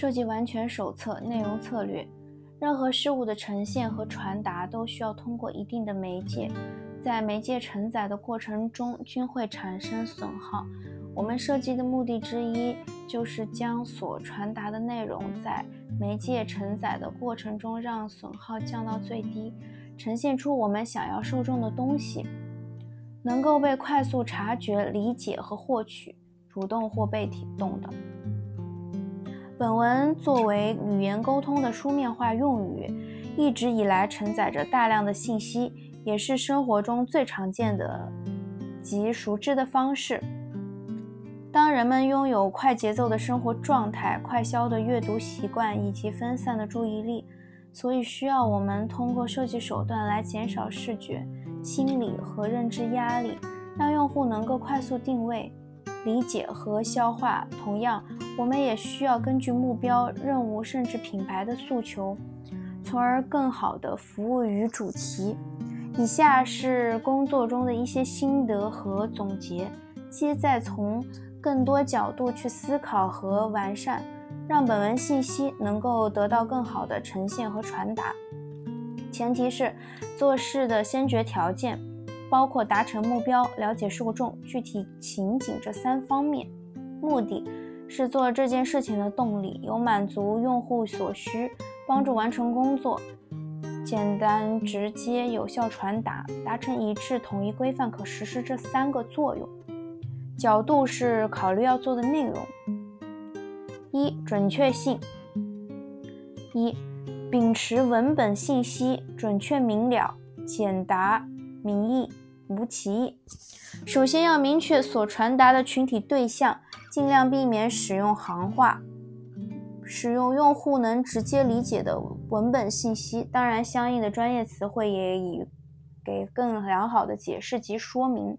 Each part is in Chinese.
设计完全手册、内容策略。任何事物的呈现和传达都需要通过一定的媒介，在媒介承载的过程中均会产生损耗。我们设计的目的之一就是将所传达的内容在媒介承载的过程中让损耗降到最低，呈现出我们想要受众的东西，能够被快速察觉、理解和获取，主动或被动的。本文作为语言沟通的书面化用语，一直以来承载着大量的信息，也是生活中最常见的及熟知的方式。当人们拥有快节奏的生活状态、快消的阅读习惯以及分散的注意力，所以需要我们通过设计手段来减少视觉、心理和认知压力，让用户能够快速定位。理解和消化。同样，我们也需要根据目标、任务甚至品牌的诉求，从而更好地服务于主题。以下是工作中的一些心得和总结，皆在从更多角度去思考和完善，让本文信息能够得到更好的呈现和传达。前提是做事的先决条件。包括达成目标、了解受众、具体情景这三方面。目的是做这件事情的动力，有满足用户所需，帮助完成工作，简单、直接、有效传达，达成一致、统一、规范、可实施这三个作用。角度是考虑要做的内容。一、准确性。一、秉持文本信息准确明了、简答。民意无歧义。首先要明确所传达的群体对象，尽量避免使用行话，使用用户能直接理解的文本信息。当然，相应的专业词汇也以给更良好的解释及说明。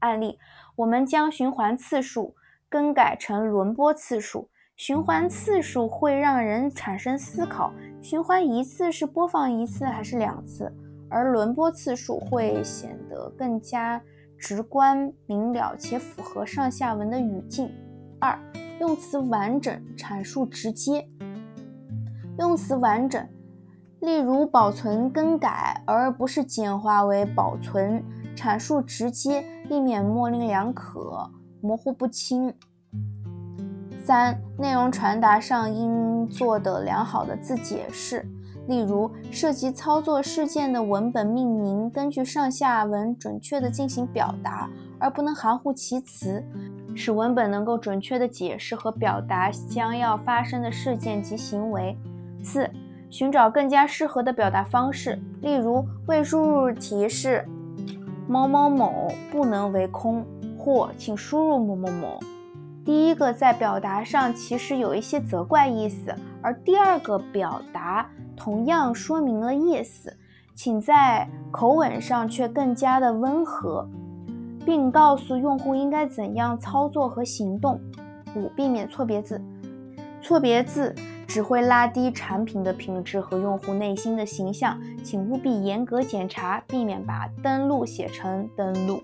案例：我们将循环次数更改成轮播次数。循环次数会让人产生思考：循环一次是播放一次还是两次？而轮播次数会显得更加直观明了，且符合上下文的语境。二、用词完整，阐述直接。用词完整，例如保存更改，而不是简化为保存。阐述直接，避免模棱两可、模糊不清。三、内容传达上应做的良好的自解释。例如，涉及操作事件的文本命名，根据上下文准确地进行表达，而不能含糊其辞，使文本能够准确地解释和表达将要发生的事件及行为。四、寻找更加适合的表达方式，例如未输入提示“某某某不能为空”或“请输入某某某”。第一个在表达上其实有一些责怪意思，而第二个表达。同样说明了意思，请在口吻上却更加的温和，并告诉用户应该怎样操作和行动。五、避免错别字，错别字只会拉低产品的品质和用户内心的形象，请务必严格检查，避免把登录写成登录。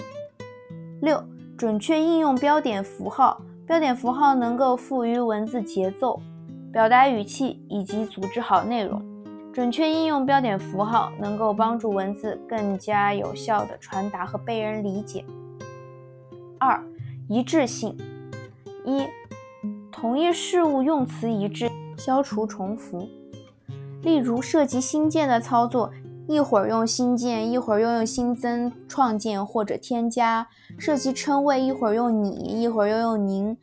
六、准确应用标点符号，标点符号能够赋予文字节奏、表达语气以及组织好内容。准确应用标点符号，能够帮助文字更加有效地传达和被人理解。二、一致性：一、同一事物用词一致，消除重复。例如，涉及新建的操作，一会儿用新建，一会儿又用新增、创建或者添加；涉及称谓，一会儿用你，一会儿又用您、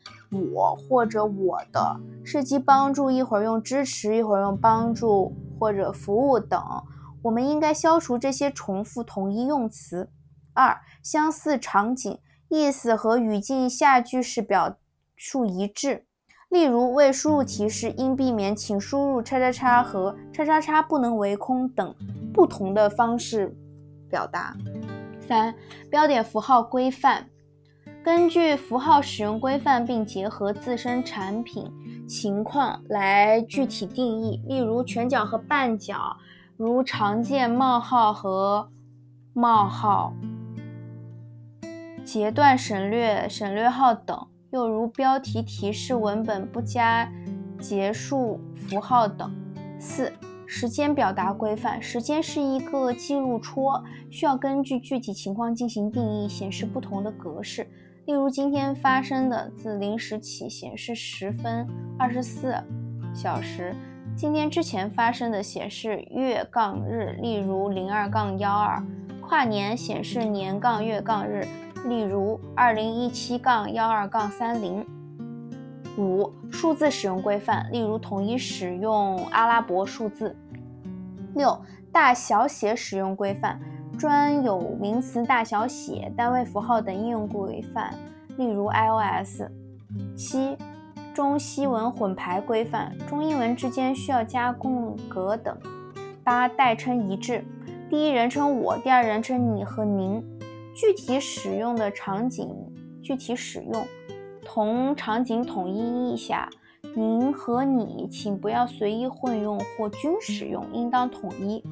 我或者我的；涉及帮助，一会儿用支持，一会儿用帮助。或者服务等，我们应该消除这些重复，统一用词。二、相似场景，意思和语境下句式表述一致。例如，未输入提示应避免“请输入叉叉叉”和“叉叉叉不能为空”等不同的方式表达。三、标点符号规范，根据符号使用规范，并结合自身产品。情况来具体定义，例如全角和半角，如常见冒号和冒号，截断省略省略号等；又如标题提示文本不加结束符号等。四、时间表达规范。时间是一个记录戳，需要根据具体情况进行定义，显示不同的格式。例如，今天发生的自零时起显示十分二十四小时；今天之前发生的显示月杠日，例如零二杠幺二；跨年显示年杠月杠日，例如二零一七杠幺二杠三零。五、数字使用规范，例如统一使用阿拉伯数字。六、大小写使用规范，专有名词大小写、单位符号等应用规范，例如 iOS。七、中西文混排规范，中英文之间需要加空格等。八、代称一致，第一人称我，第二人称你和您，具体使用的场景具体使用。同场景统一一下，您和你，请不要随意混用或均使用，应当统一。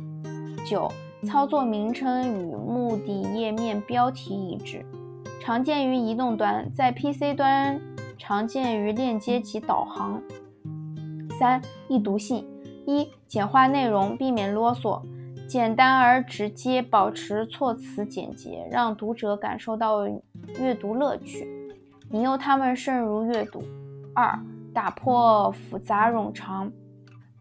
九、操作名称与目的页面标题一致，常见于移动端，在 PC 端常见于链接及导航。三、易读性：一、简化内容，避免啰嗦，简单而直接，保持措辞简洁，让读者感受到阅读乐趣。引诱他们深入阅读。二、打破复杂冗长，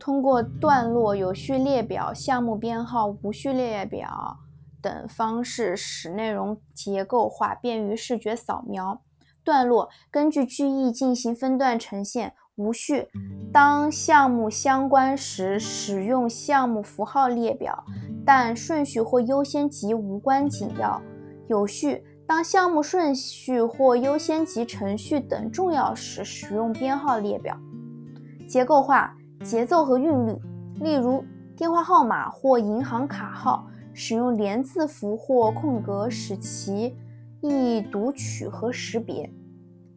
通过段落、有序列表、项目编号、无序列表等方式使内容结构化，便于视觉扫描。段落根据句意进行分段呈现。无序当项目相关时，使用项目符号列表，但顺序或优先级无关紧要。有序。当项目顺序或优先级程序等重要时，使用编号列表。结构化、节奏和韵律，例如电话号码或银行卡号，使用连字符或空格，使其易读取和识别。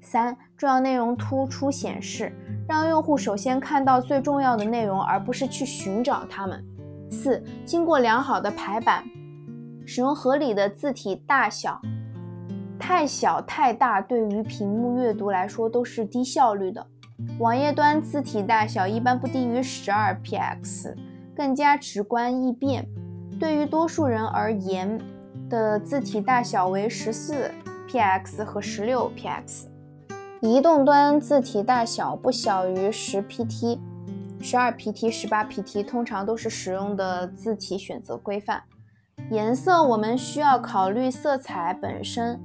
三、重要内容突出显示，让用户首先看到最重要的内容，而不是去寻找它们。四、经过良好的排版，使用合理的字体大小。太小太大，对于屏幕阅读来说都是低效率的。网页端字体大小一般不低于十二 px，更加直观易辨。对于多数人而言，的字体大小为十四 px 和十六 px。移动端字体大小不小于十 pt，十二 pt、十八 pt 通常都是使用的字体选择规范。颜色，我们需要考虑色彩本身。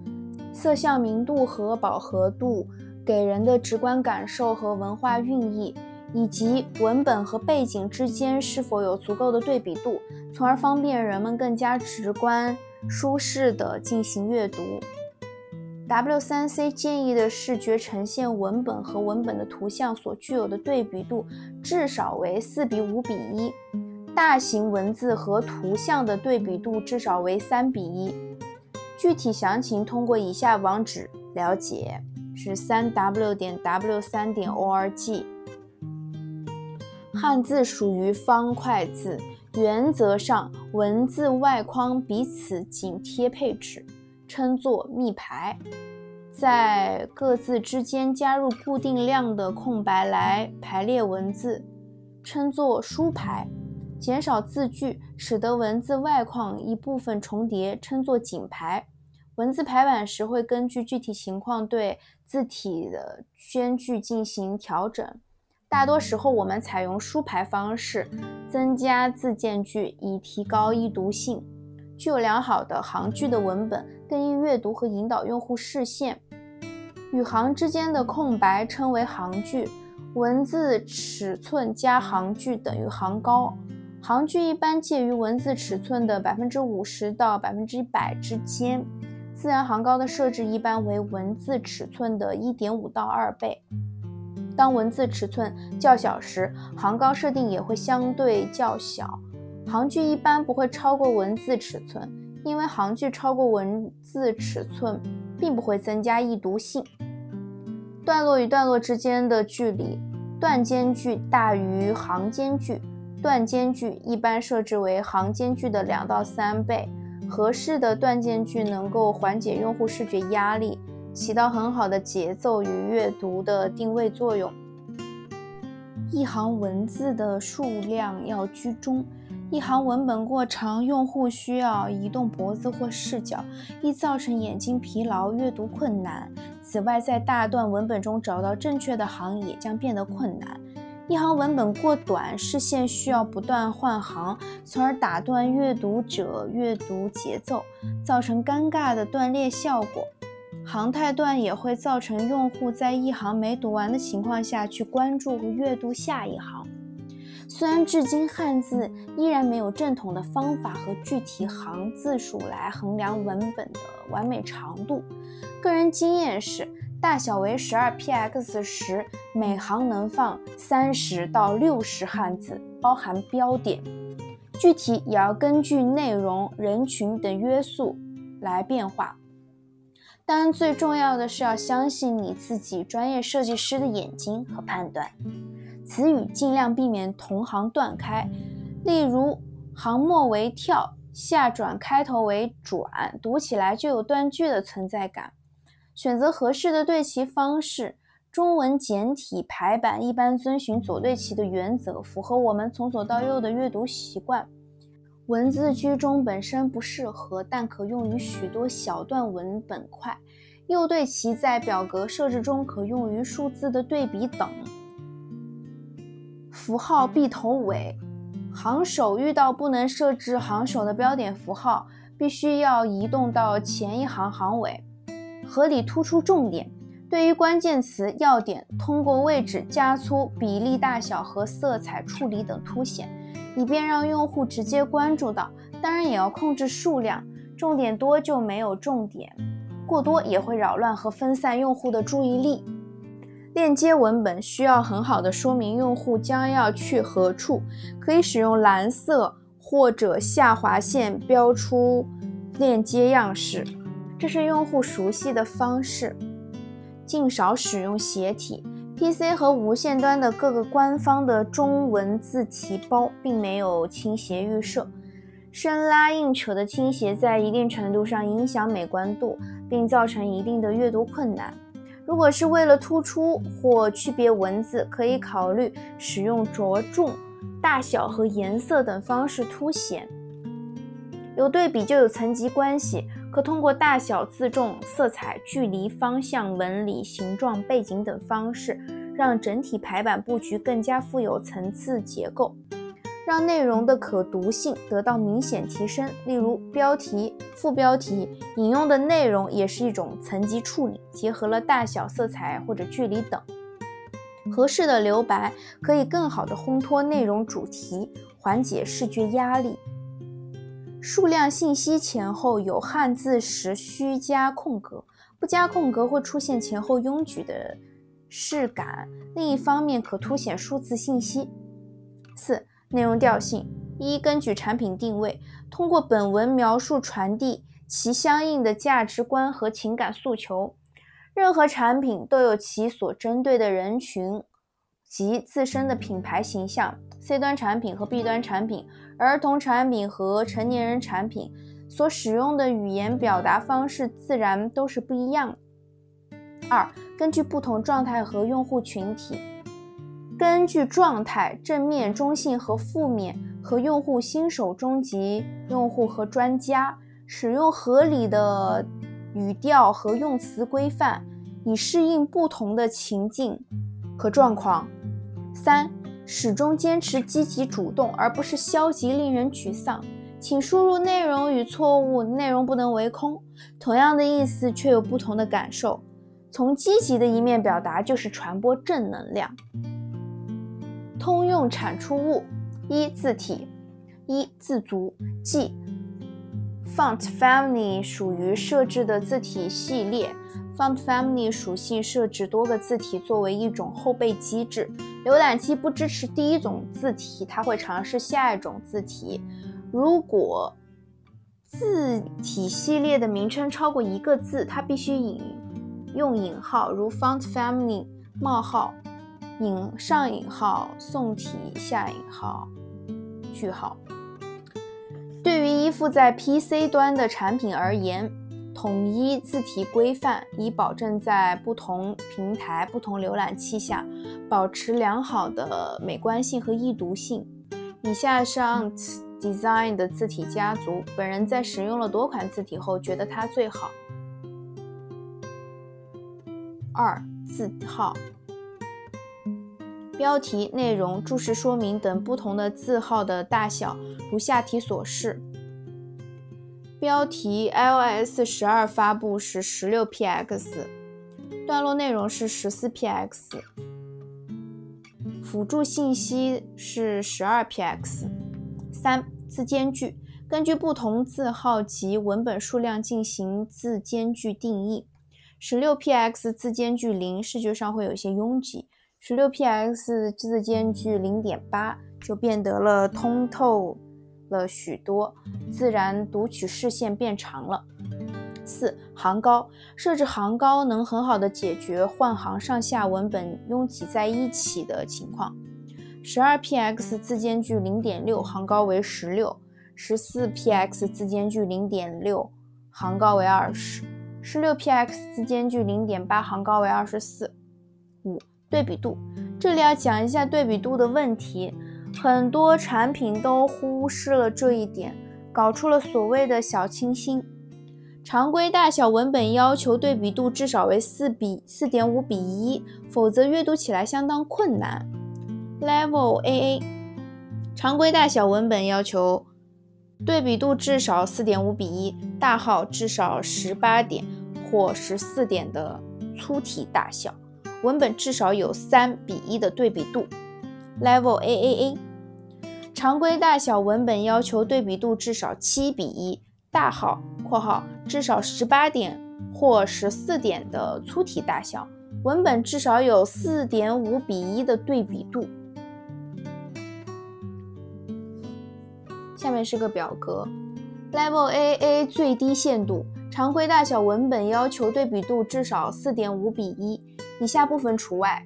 色相明度和饱和度给人的直观感受和文化寓意，以及文本和背景之间是否有足够的对比度，从而方便人们更加直观、舒适地进行阅读。W3C 建议的视觉呈现文本和文本的图像所具有的对比度至少为四比五比一，大型文字和图像的对比度至少为三比一。具体详情通过以下网址了解：是三 w 点 w 三点 org。汉字属于方块字，原则上文字外框彼此紧贴配置，称作密排，在各字之间加入固定量的空白来排列文字，称作书排，减少字距，使得文字外框一部分重叠，称作紧排。文字排版时会根据具体情况对字体的间距进行调整。大多时候，我们采用书排方式，增加字间距以提高易读性。具有良好的行距的文本更易阅读和引导用户视线。与行之间的空白称为行距。文字尺寸加行距等于行高。行距一般介于文字尺寸的百分之五十到百分之一百之间。自然行高的设置一般为文字尺寸的一点五到二倍。当文字尺寸较小时，行高设定也会相对较小。行距一般不会超过文字尺寸，因为行距超过文字尺寸并不会增加易读性。段落与段落之间的距离，段间距大于行间距，段间距一般设置为行间距的两到三倍。合适的断间距能够缓解用户视觉压力，起到很好的节奏与阅读的定位作用。一行文字的数量要居中。一行文本过长，用户需要移动脖子或视角，易造成眼睛疲劳、阅读困难。此外，在大段文本中找到正确的行也将变得困难。一行文本过短，视线需要不断换行，从而打断阅读者阅读节奏，造成尴尬的断裂效果。行太短也会造成用户在一行没读完的情况下去关注和阅读下一行。虽然至今汉字依然没有正统的方法和具体行字数来衡量文本的完美长度，个人经验是。大小为十二 px 时，每行能放三十到六十汉字，包含标点。具体也要根据内容、人群等约束来变化。当然，最重要的是要相信你自己专业设计师的眼睛和判断。词语尽量避免同行断开，例如行末为跳，下转开头为转，读起来就有断句的存在感。选择合适的对齐方式。中文简体排版一般遵循左对齐的原则，符合我们从左到右的阅读习惯。文字居中本身不适合，但可用于许多小段文本块。右对齐在表格设置中可用于数字的对比等。符号必头尾。行首遇到不能设置行首的标点符号，必须要移动到前一行行尾。合理突出重点，对于关键词要点，通过位置、加粗、比例大小和色彩处理等凸显，以便让用户直接关注到。当然，也要控制数量，重点多就没有重点，过多也会扰乱和分散用户的注意力。链接文本需要很好的说明用户将要去何处，可以使用蓝色或者下划线标出链接样式。这是用户熟悉的方式，尽少使用斜体。PC 和无线端的各个官方的中文字体包并没有倾斜预设，生拉硬扯的倾斜在一定程度上影响美观度，并造成一定的阅读困难。如果是为了突出或区别文字，可以考虑使用着重、大小和颜色等方式凸显。有对比就有层级关系。可通过大小、自重、色彩、距离、方向、纹理、形状、背景等方式，让整体排版布局更加富有层次结构，让内容的可读性得到明显提升。例如，标题、副标题、引用的内容也是一种层级处理，结合了大小、色彩或者距离等。合适的留白可以更好的烘托内容主题，缓解视觉压力。数量信息前后有汉字时需加空格，不加空格会出现前后拥挤的视感。另一方面，可凸显数字信息。四、内容调性：一、根据产品定位，通过本文描述传递其相应的价值观和情感诉求。任何产品都有其所针对的人群及自身的品牌形象。C 端产品和 B 端产品。儿童产品和成年人产品所使用的语言表达方式自然都是不一样。二、根据不同状态和用户群体，根据状态正面、中性和负面和用户新手、中级用户和专家，使用合理的语调和用词规范，以适应不同的情境和状况。三。始终坚持积极主动，而不是消极令人沮丧。请输入内容与错误，内容不能为空。同样的意思却有不同的感受。从积极的一面表达，就是传播正能量。通用产出物：一字体，一字足，即 font family 属于设置的字体系列。Font family 属性设置多个字体作为一种后备机制。浏览器不支持第一种字体，它会尝试下一种字体。如果字体系列的名称超过一个字，它必须引用引号，如 font family 冒号引上引号宋体下引号句号。对于依附在 PC 端的产品而言，统一字体规范，以保证在不同平台、不同浏览器下保持良好的美观性和易读性。以下是 Ant Design 的字体家族，本人在使用了多款字体后，觉得它最好。二、字号、标题、内容、注释说明等不同的字号的大小，如下题所示。标题 iOS 十二发布是十六 px，段落内容是十四 px，辅助信息是十二 px。三字间距，根据不同字号及文本数量进行字间距定义。十六 px 字间距零，视觉上会有些拥挤；十六 px 字间距零点八，就变得了通透。了许多，自然读取视线变长了。四行高，设置行高能很好的解决换行上下文本拥挤在一起的情况。十二 px 字间距零点六，行高为十六；十四 px 字间距零点六，行高为二十；十六 px 字间距零点八，行高为二十四。五对比度，这里要讲一下对比度的问题。很多产品都忽视了这一点，搞出了所谓的小清新。常规大小文本要求对比度至少为四比四点五比一，否则阅读起来相当困难。Level AA，常规大小文本要求对比度至少四点五比一，大号至少十八点或十四点的粗体大小，文本至少有三比一的对比度。Level AAA。常规大小文本要求对比度至少七比一，大号（括号至少十八点或十四点的粗体大小），文本至少有四点五比一的对比度。下面是个表格，Level AA 最低限度，常规大小文本要求对比度至少四点五比一，以下部分除外：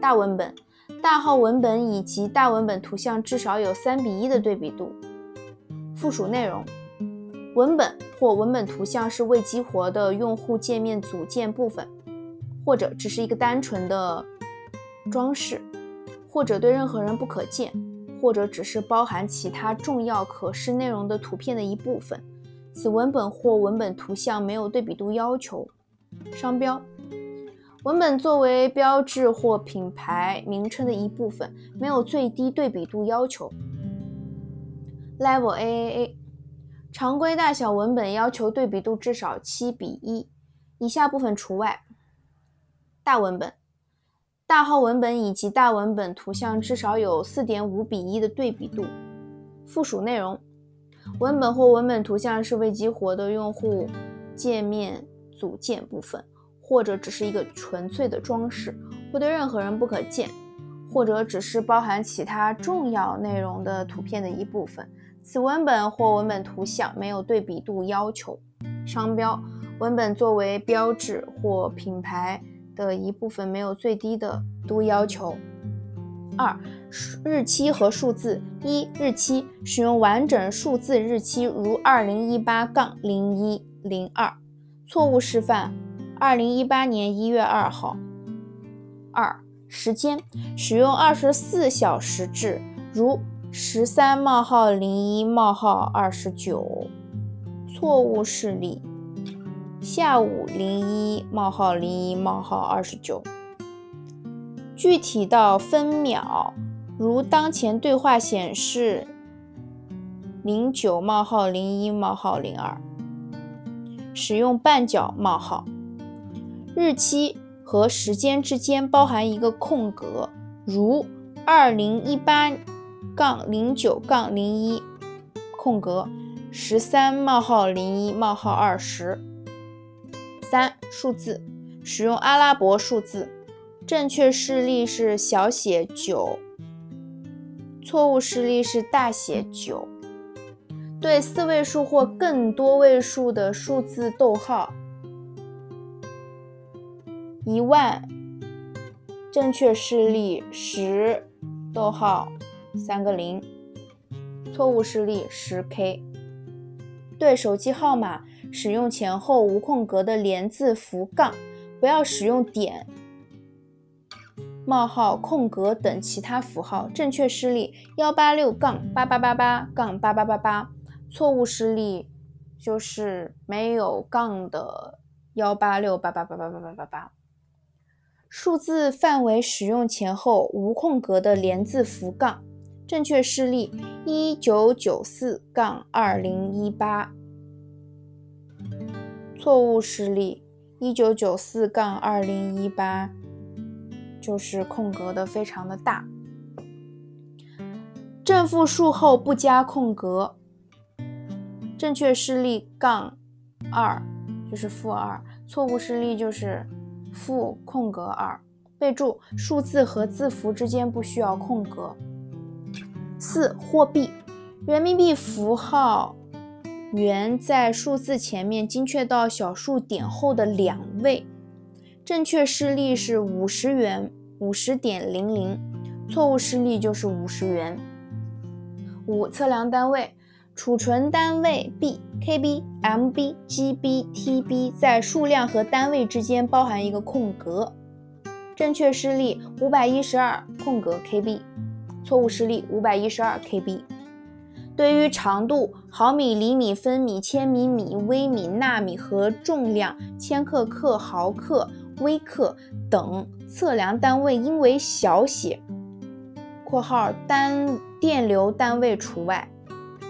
大文本。大号文本以及大文本图像至少有三比一的对比度。附属内容：文本或文本图像是未激活的用户界面组件部分，或者只是一个单纯的装饰，或者对任何人不可见，或者只是包含其他重要可视内容的图片的一部分。此文本或文本图像没有对比度要求。商标。文本作为标志或品牌名称的一部分，没有最低对比度要求。Level AAA，常规大小文本要求对比度至少七比一，以下部分除外：大文本、大号文本以及大文本图像至少有四点五比一的对比度。附属内容：文本或文本图像是未激活的用户界面组件部分。或者只是一个纯粹的装饰，或对任何人不可见，或者只是包含其他重要内容的图片的一部分。此文本或文本图像没有对比度要求。商标文本作为标志或品牌的一部分，没有最低的度要求。二、日期和数字。一、日期使用完整数字日期，如二零一八杠零一零二。错误示范。二零一八年一月二号。二、时间使用二十四小时制，如十三冒号零一冒号二十九。错误示例：下午零一冒号零一冒号二十九。具体到分秒，如当前对话显示零九冒号零一冒号零二。使用半角冒号。日期和时间之间包含一个空格，如二零一八杠零九杠零一空格十三冒号零一冒号二十。三、数字使用阿拉伯数字，正确示例是小写九，错误示例是大写九。对四位数或更多位数的数字，逗号。一万，正确示例十，逗号，三个零，错误示例十 k。对手机号码使用前后无空格的连字符杠，不要使用点、冒号、空格等其他符号。正确示例：幺八六杠八八八八杠八八八八。错误示例就是没有杠的幺八六八八八八八八八八。数字范围使用前后无空格的连字符杠。正确示例：一九九四杠二零一八。错误示例：一九九四杠二零一八，就是空格的非常的大。正负数后不加空格。正确示例：杠二就是负二。错误示例就是负空格二。备注：数字和字符之间不需要空格。四、货币，人民币符号元在数字前面精确到小数点后的两位。正确示例是五十元，五十点零零。错误示例就是五十元。五、测量单位，储存单位 B、KB、MB、GB、TB，在数量和单位之间包含一个空格。正确示例五百一十二空格 KB。错误示例五百一十二 KB。对于长度毫米、厘米、分米、千米、米、微米、纳米和重量千克、克、毫克、微克等测量单位，应为小写（括号单电流单位除外）。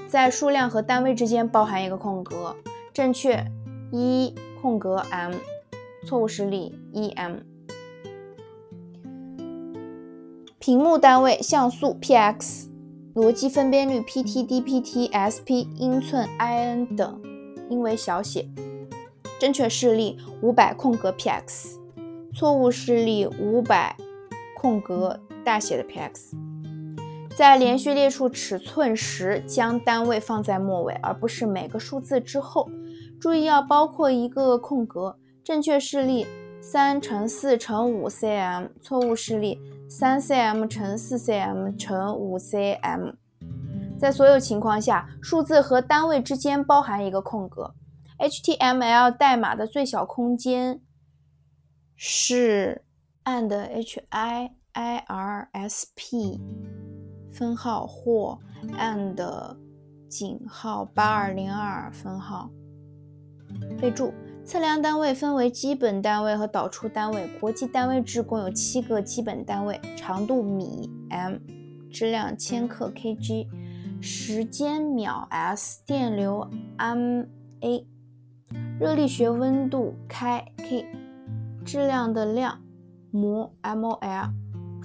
在数量和单位之间包含一个空格。正确一空格 m。错误示例一 m。屏幕单位像素 px，逻辑分辨率 pt、dpt、sp，英寸 in 等因为小写。正确示例五百空格 px，错误示例五百空格大写的 px。在连续列出尺寸时，将单位放在末尾，而不是每个数字之后。注意要包括一个空格。正确示例三乘四乘五 cm，错误示例。三 cm 乘四 cm 乘五 cm，在所有情况下，数字和单位之间包含一个空格。HTML 代码的最小空间是 and h i i r s p 分号或 and 井号八二零二分号。备注。测量单位分为基本单位和导出单位。国际单位制共有七个基本单位：长度米 m，质量千克 kg，时间秒 s，电流 m a，热力学温度开 k，质量的量摩 mol，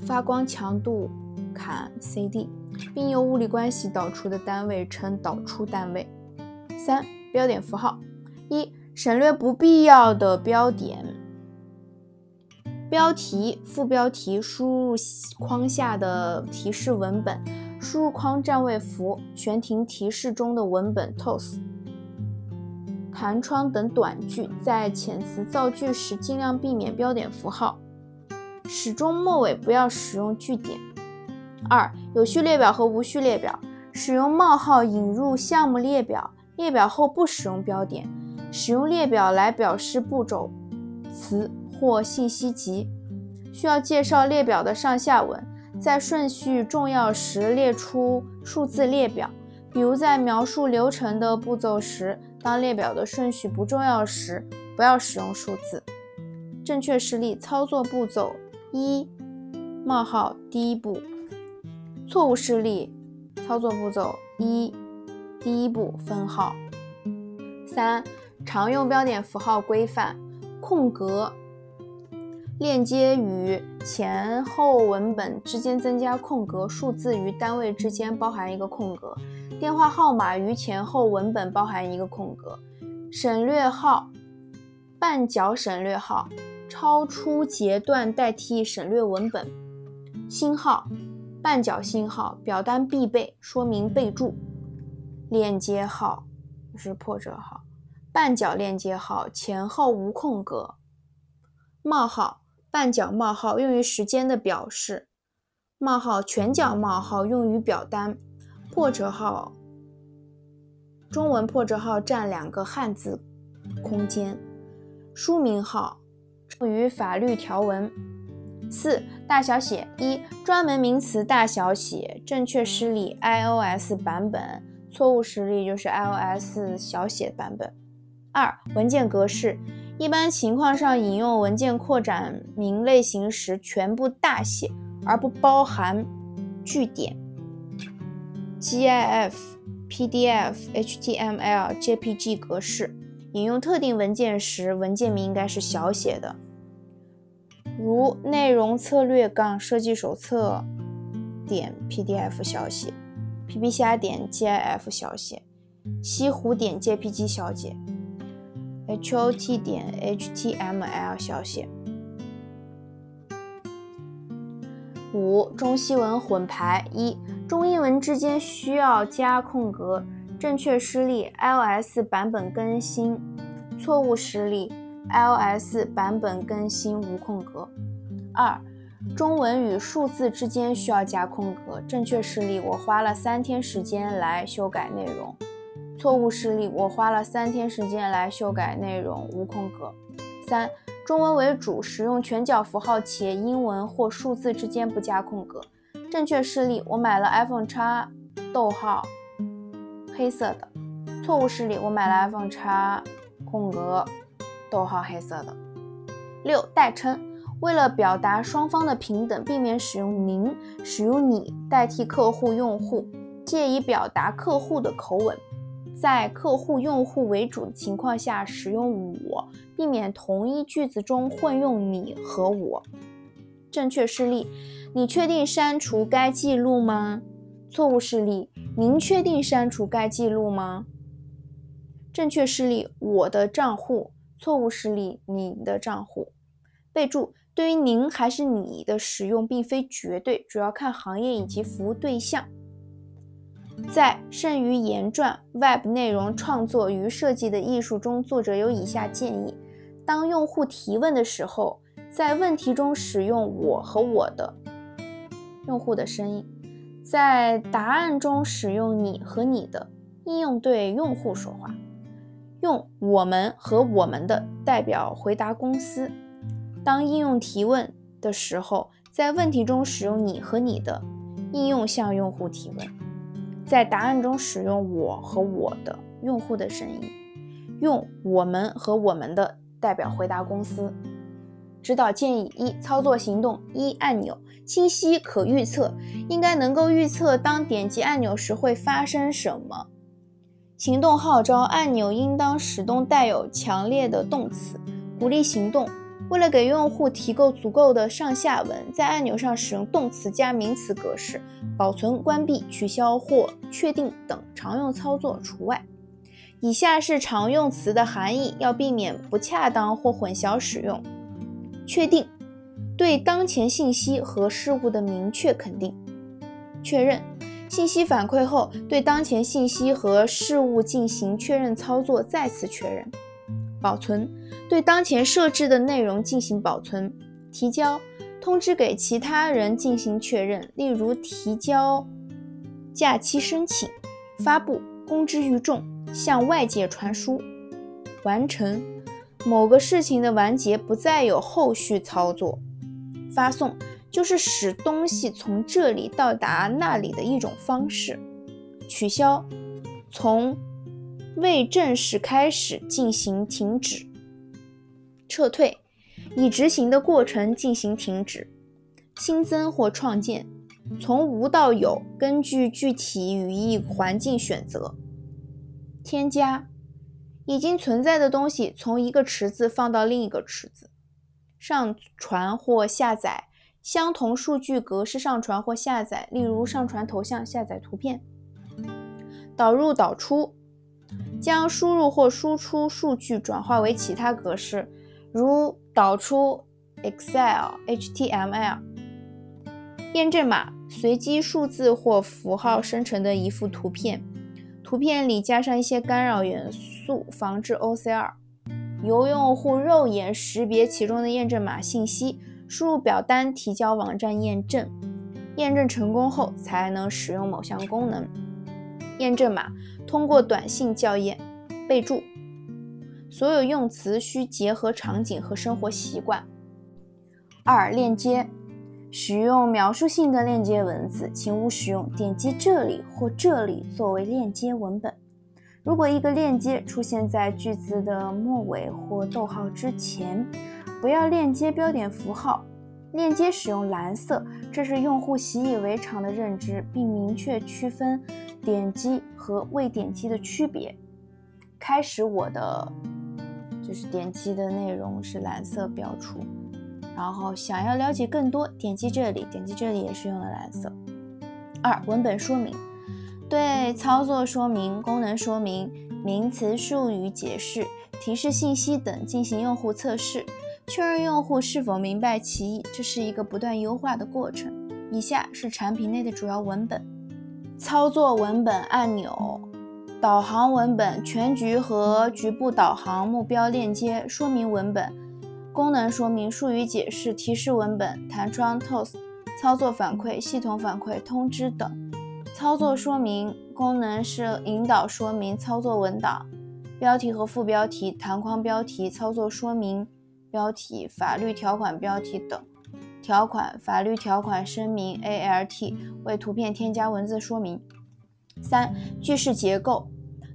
发光强度坎 cd，并由物理关系导出的单位称导出单位。三、标点符号一。省略不必要的标点。标题、副标题、输入框下的提示文本、输入框占位符、悬停提示中的文本、弹窗等短句，在遣词造句时尽量避免标点符号。始终末尾不要使用句点。二、有序列表和无序列表，使用冒号引入项目列表，列表后不使用标点。使用列表来表示步骤词或信息集，需要介绍列表的上下文，在顺序重要时列出数字列表，比如在描述流程的步骤时，当列表的顺序不重要时，不要使用数字。正确示例：操作步骤一：冒号第一步。错误示例：操作步骤一：第一步分号。三。常用标点符号规范：空格链接与前后文本之间增加空格，数字与单位之间包含一个空格，电话号码与前后文本包含一个空格，省略号、半角省略号、超出截段代替省略文本，星号、半角星号，表单必备，说明备注，链接号是破折号。半角链接号前后无空格，冒号半角冒号用于时间的表示，冒号全角冒号用于表单，破折号中文破折号占两个汉字空间。书名号与法律条文。四大小写一专门名词大小写，正确施例 iOS 版本，错误施例就是 iOS 小写版本。二文件格式，一般情况上引用文件扩展名类型时全部大写，而不包含句点。GIF、PDF、HTML、JPG 格式，引用特定文件时，文件名应该是小写的，如内容策略杠设计手册点 PDF 小写，PP 虾点 GIF 小写，西湖点 JPG 小写，HOT 点 HTML 小写。五中西文混排一。中英文之间需要加空格，正确示例 iOS 版本更新，错误示例 iOS 版本更新无空格。二，中文与数字之间需要加空格，正确示例我花了三天时间来修改内容，错误示例我花了三天时间来修改内容无空格。三，中文为主，使用全角符号且英文或数字之间不加空格。正确示例：我买了 iPhone X，逗号，黑色的。错误示例：我买了 iPhone X，空格，逗号，黑色的。六代称：为了表达双方的平等，避免使用您，使用你代替客户用户，借以表达客户的口吻。在客户用户为主的情况下，使用我，避免同一句子中混用你和我。正确示例。你确定删除该记录吗？错误示例。您确定删除该记录吗？正确示例。我的账户。错误示例。你的账户。备注：对于您还是你的使用并非绝对，主要看行业以及服务对象。在《剩余言传：Web 内容创作与设计的艺术》中，作者有以下建议：当用户提问的时候，在问题中使用“我”和“我的”。用户的声音，在答案中使用你和你的应用对用户说话，用我们和我们的代表回答公司。当应用提问的时候，在问题中使用你和你的应用向用户提问，在答案中使用我和我的用户的声音，用我们和我们的代表回答公司。指导建议一：操作行动一按钮清晰可预测，应该能够预测当点击按钮时会发生什么。行动号召按钮应当始终带有强烈的动词，鼓励行动。为了给用户提供足够的上下文，在按钮上使用动词加名词格式，保存、关闭、取消或确定等常用操作除外。以下是常用词的含义，要避免不恰当或混淆使用。确定对当前信息和事物的明确肯定。确认信息反馈后，对当前信息和事物进行确认操作，再次确认。保存对当前设置的内容进行保存。提交通知给其他人进行确认，例如提交假期申请。发布公之于众，向外界传输。完成。某个事情的完结不再有后续操作，发送就是使东西从这里到达那里的一种方式。取消，从未正式开始进行停止。撤退，已执行的过程进行停止。新增或创建，从无到有，根据具体语义环境选择。添加。已经存在的东西从一个池子放到另一个池子，上传或下载相同数据格式上传或下载，例如上传头像、下载图片。导入导出，将输入或输出数据转化为其他格式，如导出 Excel、HTML。验证码，随机数字或符号生成的一幅图片。图片里加上一些干扰元素，防止 OCR。由用户肉眼识别其中的验证码信息，输入表单提交网站验证。验证成功后才能使用某项功能。验证码通过短信校验。备注：所有用词需结合场景和生活习惯。二、链接，使用描述性的链接文字，请勿使用“点击这里”或“这里”作为链接文本。如果一个链接出现在句子的末尾或逗号之前，不要链接标点符号。链接使用蓝色，这是用户习以为常的认知，并明确区分点击和未点击的区别。开始我的就是点击的内容是蓝色标出，然后想要了解更多，点击这里，点击这里也是用的蓝色。二、文本说明，对操作说明、功能说明、名词术语解释、提示信息等进行用户测试。确认用户是否明白其意，这是一个不断优化的过程。以下是产品内的主要文本：操作文本按钮、导航文本、全局和局部导航、目标链接、说明文本、功能说明、术语解释、提示文本、弹窗 toast、操作反馈、系统反馈、通知等。操作说明功能是引导说明、操作文档、标题和副标题、弹框标题、操作说明。标题、法律条款标题等条款、法律条款声明 （ALT） 为图片添加文字说明。三、句式结构，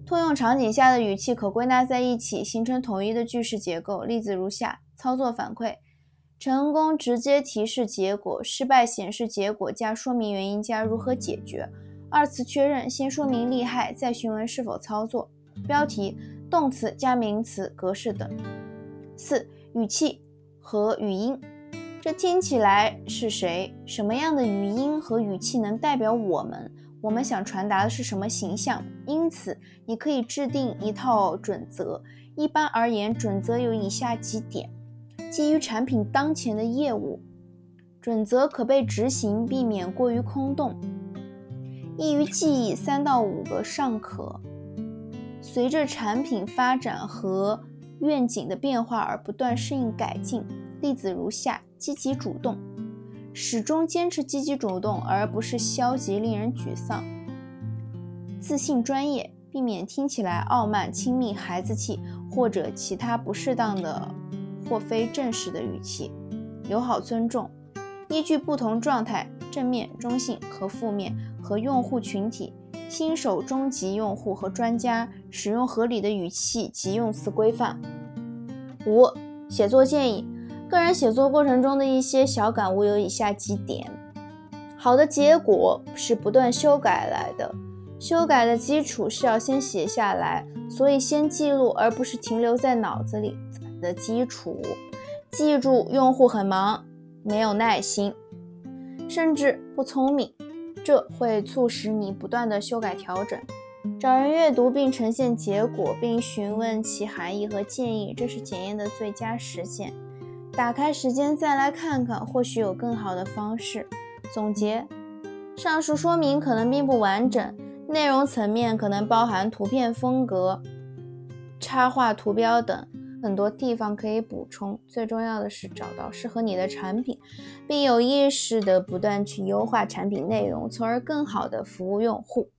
通用场景下的语气可归纳在一起，形成统一的句式结构。例子如下：操作反馈，成功直接提示结果，失败显示结果加说明原因加如何解决。二次确认，先说明利害，再询问是否操作。标题、动词加名词格式等。四。语气和语音，这听起来是谁？什么样的语音和语气能代表我们？我们想传达的是什么形象？因此，你可以制定一套准则。一般而言，准则有以下几点：基于产品当前的业务，准则可被执行，避免过于空洞；易于记忆，三到五个尚可；随着产品发展和愿景的变化而不断适应改进，例子如下：积极主动，始终坚持积极主动，而不是消极令人沮丧；自信专业，避免听起来傲慢、亲密、孩子气或者其他不适当的或非正式的语气；友好尊重，依据不同状态（正面、中性和负面）和用户群体。新手、中级用户和专家使用合理的语气及用词规范。五、写作建议：个人写作过程中的一些小感悟有以下几点：好的结果是不断修改来的，修改的基础是要先写下来，所以先记录而不是停留在脑子里的基础。记住，用户很忙，没有耐心，甚至不聪明。这会促使你不断的修改调整，找人阅读并呈现结果，并询问其含义和建议，这是检验的最佳实践。打开时间再来看看，或许有更好的方式。总结：上述说明可能并不完整，内容层面可能包含图片风格、插画、图标等。很多地方可以补充，最重要的是找到适合你的产品，并有意识的不断去优化产品内容，从而更好的服务用户。